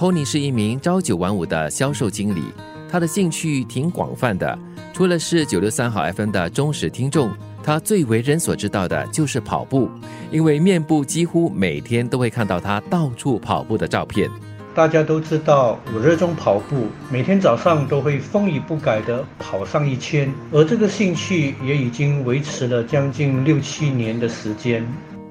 Tony 是一名朝九晚五的销售经理，他的兴趣挺广泛的。除了是九六三号 FM 的忠实听众，他最为人所知道的就是跑步，因为面部几乎每天都会看到他到处跑步的照片。大家都知道，我热衷跑步，每天早上都会风雨不改地跑上一圈，而这个兴趣也已经维持了将近六七年的时间。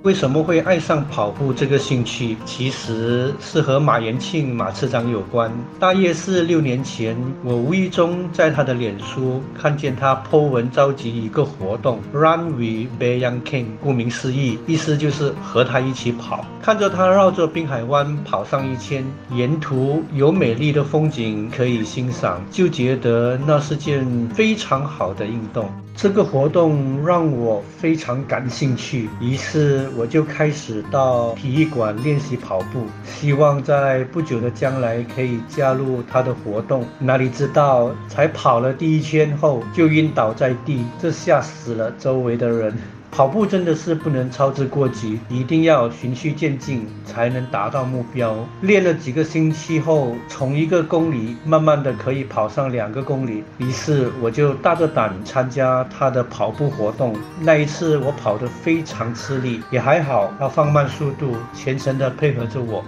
为什么会爱上跑步这个兴趣？其实是和马延庆马次长有关。大约是六年前，我无意中在他的脸书看见他 po 文召集一个活动，Run with Bayan King。顾名思义，意思就是和他一起跑。看着他绕着滨海湾跑上一圈，沿途有美丽的风景可以欣赏，就觉得那是件非常好的运动。这个活动让我非常感兴趣，于是我就开始到体育馆练习跑步，希望在不久的将来可以加入他的活动。哪里知道，才跑了第一圈后就晕倒在地，这吓死了周围的人。跑步真的是不能操之过急，一定要循序渐进，才能达到目标。练了几个星期后，从一个公里慢慢的可以跑上两个公里，于是我就大着胆参加他的跑步活动。那一次我跑得非常吃力，也还好，他放慢速度，全程的配合着我。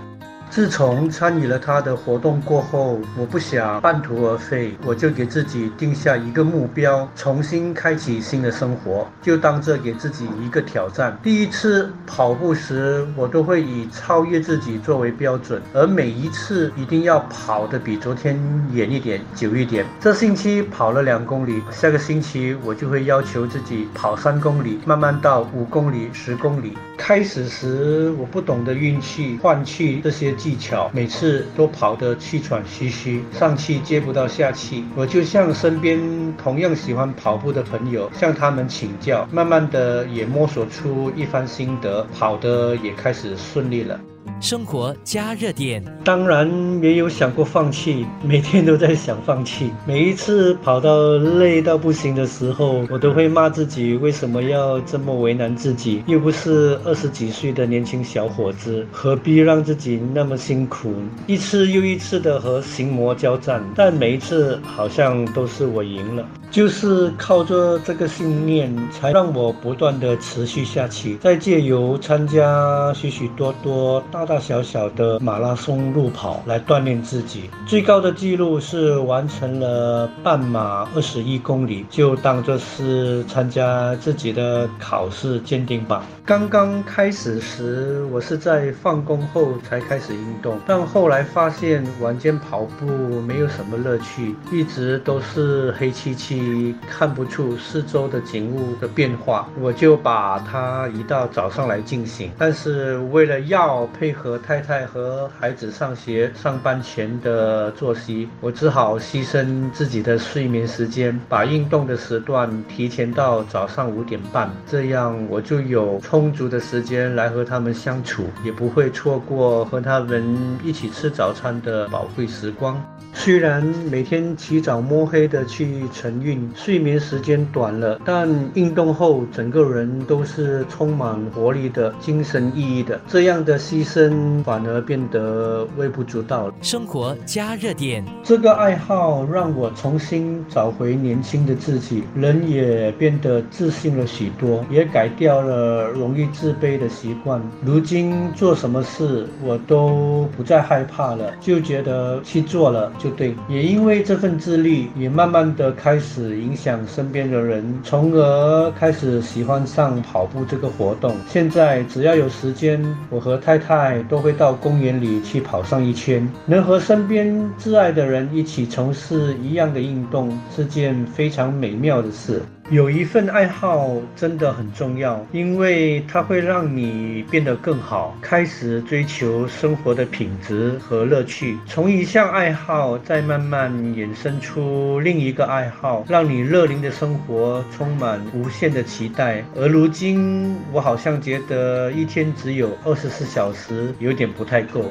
自从参与了他的活动过后，我不想半途而废，我就给自己定下一个目标，重新开启新的生活，就当这给自己一个挑战。第一次跑步时，我都会以超越自己作为标准，而每一次一定要跑得比昨天远一点、久一点。这星期跑了两公里，下个星期我就会要求自己跑三公里，慢慢到五公里、十公里。开始时我不懂得运气、换气这些技巧，每次都跑得气喘吁吁，上气接不到下气。我就向身边同样喜欢跑步的朋友向他们请教，慢慢的也摸索出一番心得，跑得也开始顺利了。生活加热点，当然也有想过放弃，每天都在想放弃。每一次跑到累到不行的时候，我都会骂自己为什么要这么为难自己，又不是二十几岁的年轻小伙子，何必让自己那么辛苦？一次又一次的和心魔交战，但每一次好像都是我赢了。就是靠着这个信念，才让我不断的持续下去，再借由参加许许多多。大大小小的马拉松路跑来锻炼自己，最高的记录是完成了半马二十一公里，就当作是参加自己的考试鉴定吧。刚刚开始时，我是在放工后才开始运动，但后来发现晚间跑步没有什么乐趣，一直都是黑漆漆，你看不出四周的景物的变化，我就把它移到早上来进行。但是为了要配合太太和孩子上学、上班前的作息，我只好牺牲自己的睡眠时间，把运动的时段提前到早上五点半，这样我就有充。充足的时间来和他们相处，也不会错过和他们一起吃早餐的宝贵时光。虽然每天起早摸黑的去晨运，睡眠时间短了，但运动后整个人都是充满活力的、精神奕奕的。这样的牺牲反而变得微不足道了。生活加热点，这个爱好让我重新找回年轻的自己，人也变得自信了许多，也改掉了。容易自卑的习惯，如今做什么事我都不再害怕了，就觉得去做了就对。也因为这份自律，也慢慢的开始影响身边的人，从而开始喜欢上跑步这个活动。现在只要有时间，我和太太都会到公园里去跑上一圈。能和身边挚爱的人一起从事一样的运动，是件非常美妙的事。有一份爱好真的很重要，因为它会让你变得更好，开始追求生活的品质和乐趣。从一项爱好再慢慢衍生出另一个爱好，让你乐龄的生活充满无限的期待。而如今，我好像觉得一天只有二十四小时，有点不太够。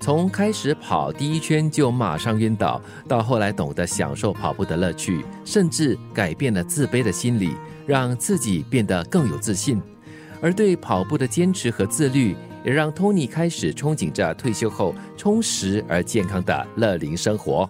从开始跑第一圈就马上晕倒，到后来懂得享受跑步的乐趣，甚至改变了自卑的心理，让自己变得更有自信。而对跑步的坚持和自律，也让托尼开始憧憬着退休后充实而健康的乐龄生活。